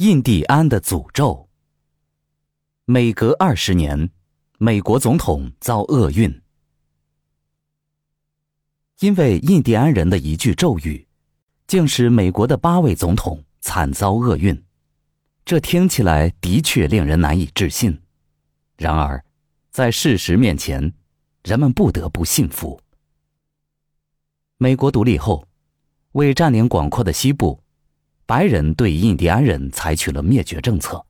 印第安的诅咒。每隔二十年，美国总统遭厄运，因为印第安人的一句咒语，竟使美国的八位总统惨遭厄运。这听起来的确令人难以置信。然而，在事实面前，人们不得不信服。美国独立后，为占领广阔的西部。白人对印第安人采取了灭绝政策，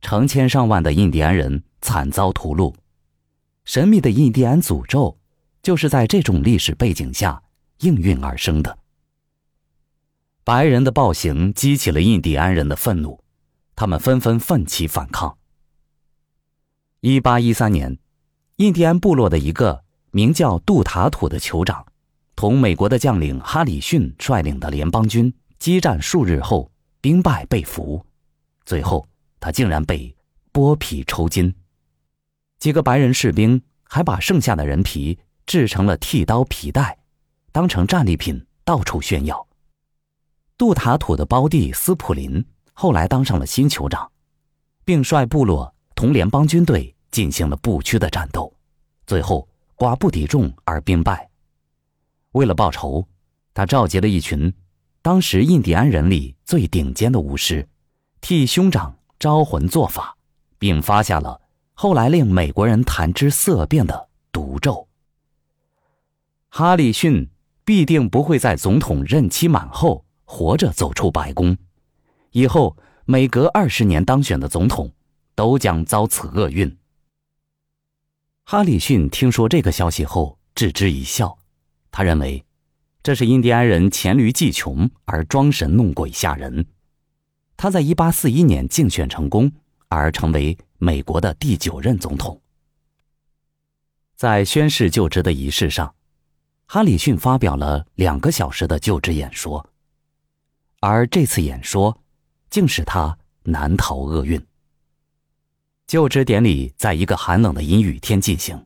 成千上万的印第安人惨遭屠戮。神秘的印第安诅咒，就是在这种历史背景下应运而生的。白人的暴行激起了印第安人的愤怒，他们纷纷奋起反抗。一八一三年，印第安部落的一个名叫杜塔土的酋长，同美国的将领哈里逊率领的联邦军。激战数日后，兵败被俘，最后他竟然被剥皮抽筋。几个白人士兵还把剩下的人皮制成了剃刀皮带，当成战利品到处炫耀。杜塔土的胞弟斯普林后来当上了新酋长，并率部落同联邦军队进行了不屈的战斗，最后寡不敌众而兵败。为了报仇，他召集了一群。当时印第安人里最顶尖的巫师，替兄长招魂做法，并发下了后来令美国人谈之色变的毒咒。哈里逊必定不会在总统任期满后活着走出白宫，以后每隔二十年当选的总统都将遭此厄运。哈里逊听说这个消息后置之一笑，他认为。这是印第安人黔驴技穷而装神弄鬼吓人。他在1841年竞选成功，而成为美国的第九任总统。在宣誓就职的仪式上，哈里逊发表了两个小时的就职演说，而这次演说竟使他难逃厄运。就职典礼在一个寒冷的阴雨天进行，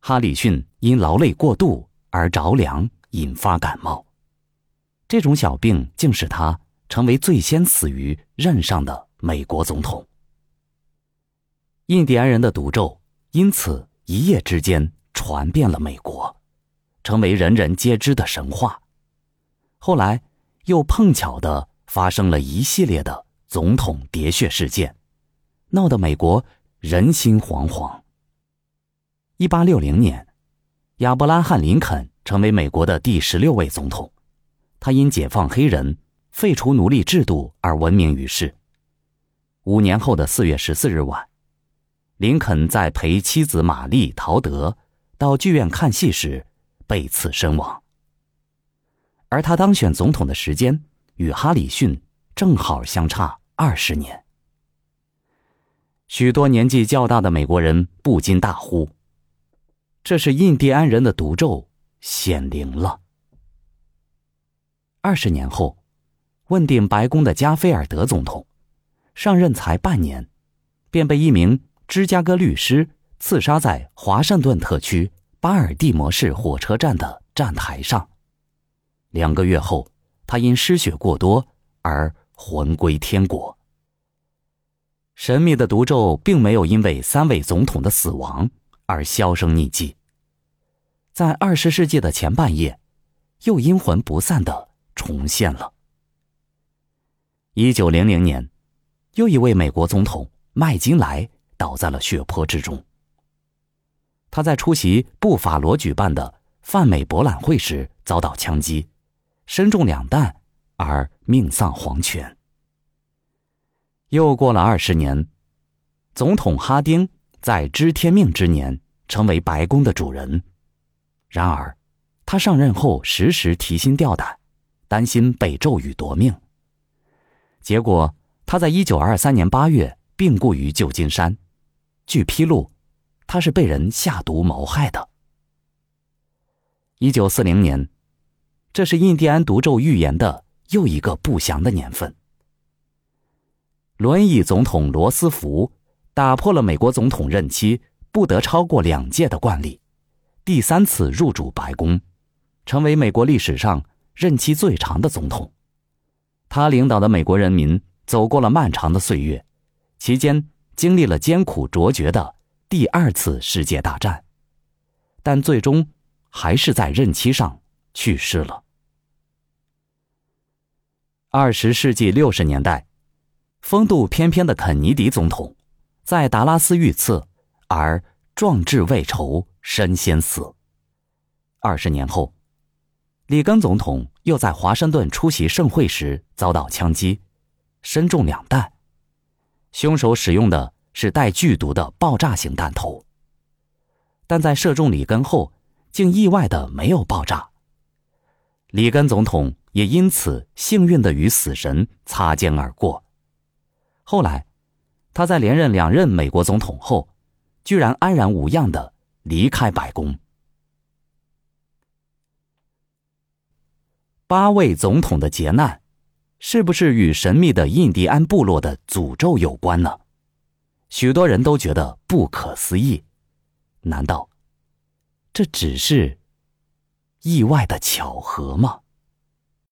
哈里逊因劳累过度而着凉。引发感冒，这种小病竟使他成为最先死于任上的美国总统。印第安人的毒咒因此一夜之间传遍了美国，成为人人皆知的神话。后来又碰巧的发生了一系列的总统喋血事件，闹得美国人心惶惶。一八六零年，亚伯拉罕·林肯。成为美国的第十六位总统，他因解放黑人、废除奴隶制度而闻名于世。五年后的四月十四日晚，林肯在陪妻子玛丽·陶德到剧院看戏时被刺身亡。而他当选总统的时间与哈里逊正好相差二十年。许多年纪较大的美国人不禁大呼：“这是印第安人的毒咒！”显灵了。二十年后，问鼎白宫的加菲尔德总统，上任才半年，便被一名芝加哥律师刺杀在华盛顿特区巴尔的摩市火车站的站台上。两个月后，他因失血过多而魂归天国。神秘的毒咒并没有因为三位总统的死亡而销声匿迹。在二十世纪的前半叶，又阴魂不散的重现了。一九零零年，又一位美国总统麦金莱倒在了血泊之中。他在出席布法罗举办的泛美博览会时遭到枪击，身中两弹而命丧黄泉。又过了二十年，总统哈丁在知天命之年成为白宫的主人。然而，他上任后时时提心吊胆，担心被咒语夺命。结果，他在一九二三年八月病故于旧金山。据披露，他是被人下毒谋害的。一九四零年，这是印第安毒咒预言的又一个不祥的年份。轮椅总统罗斯福打破了美国总统任期不得超过两届的惯例。第三次入主白宫，成为美国历史上任期最长的总统。他领导的美国人民走过了漫长的岁月，期间经历了艰苦卓绝的第二次世界大战，但最终还是在任期上去世了。二十世纪六十年代，风度翩翩的肯尼迪总统在达拉斯遇刺，而壮志未酬身先死。二十年后，里根总统又在华盛顿出席盛会时遭到枪击，身中两弹，凶手使用的是带剧毒的爆炸型弹头，但在射中里根后，竟意外的没有爆炸。里根总统。也因此幸运的与死神擦肩而过。后来，他在连任两任美国总统后，居然安然无恙的离开白宫。八位总统的劫难，是不是与神秘的印第安部落的诅咒有关呢？许多人都觉得不可思议。难道这只是意外的巧合吗？